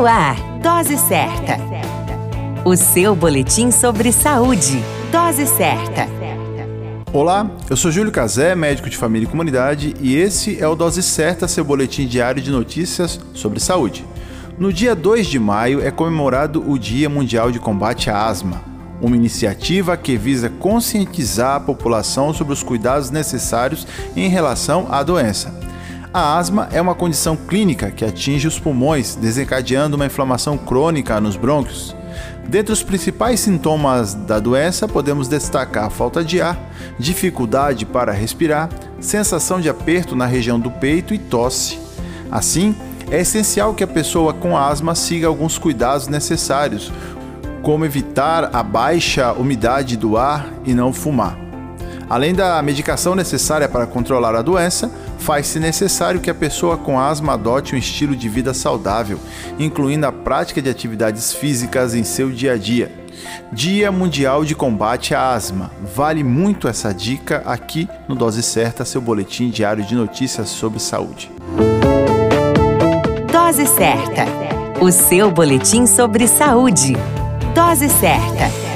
No ar, Dose Certa. O seu boletim sobre saúde. Dose Certa. Olá, eu sou Júlio Cazé, médico de família e comunidade, e esse é o Dose Certa, seu boletim diário de notícias sobre saúde. No dia 2 de maio é comemorado o Dia Mundial de Combate à Asma, uma iniciativa que visa conscientizar a população sobre os cuidados necessários em relação à doença. A asma é uma condição clínica que atinge os pulmões, desencadeando uma inflamação crônica nos brônquios. Dentre os principais sintomas da doença, podemos destacar falta de ar, dificuldade para respirar, sensação de aperto na região do peito e tosse. Assim, é essencial que a pessoa com asma siga alguns cuidados necessários, como evitar a baixa umidade do ar e não fumar. Além da medicação necessária para controlar a doença, faz-se necessário que a pessoa com asma adote um estilo de vida saudável, incluindo a prática de atividades físicas em seu dia a dia. Dia Mundial de Combate à Asma. Vale muito essa dica aqui no Dose Certa, seu boletim diário de notícias sobre saúde. Dose Certa. O seu boletim sobre saúde. Dose certa.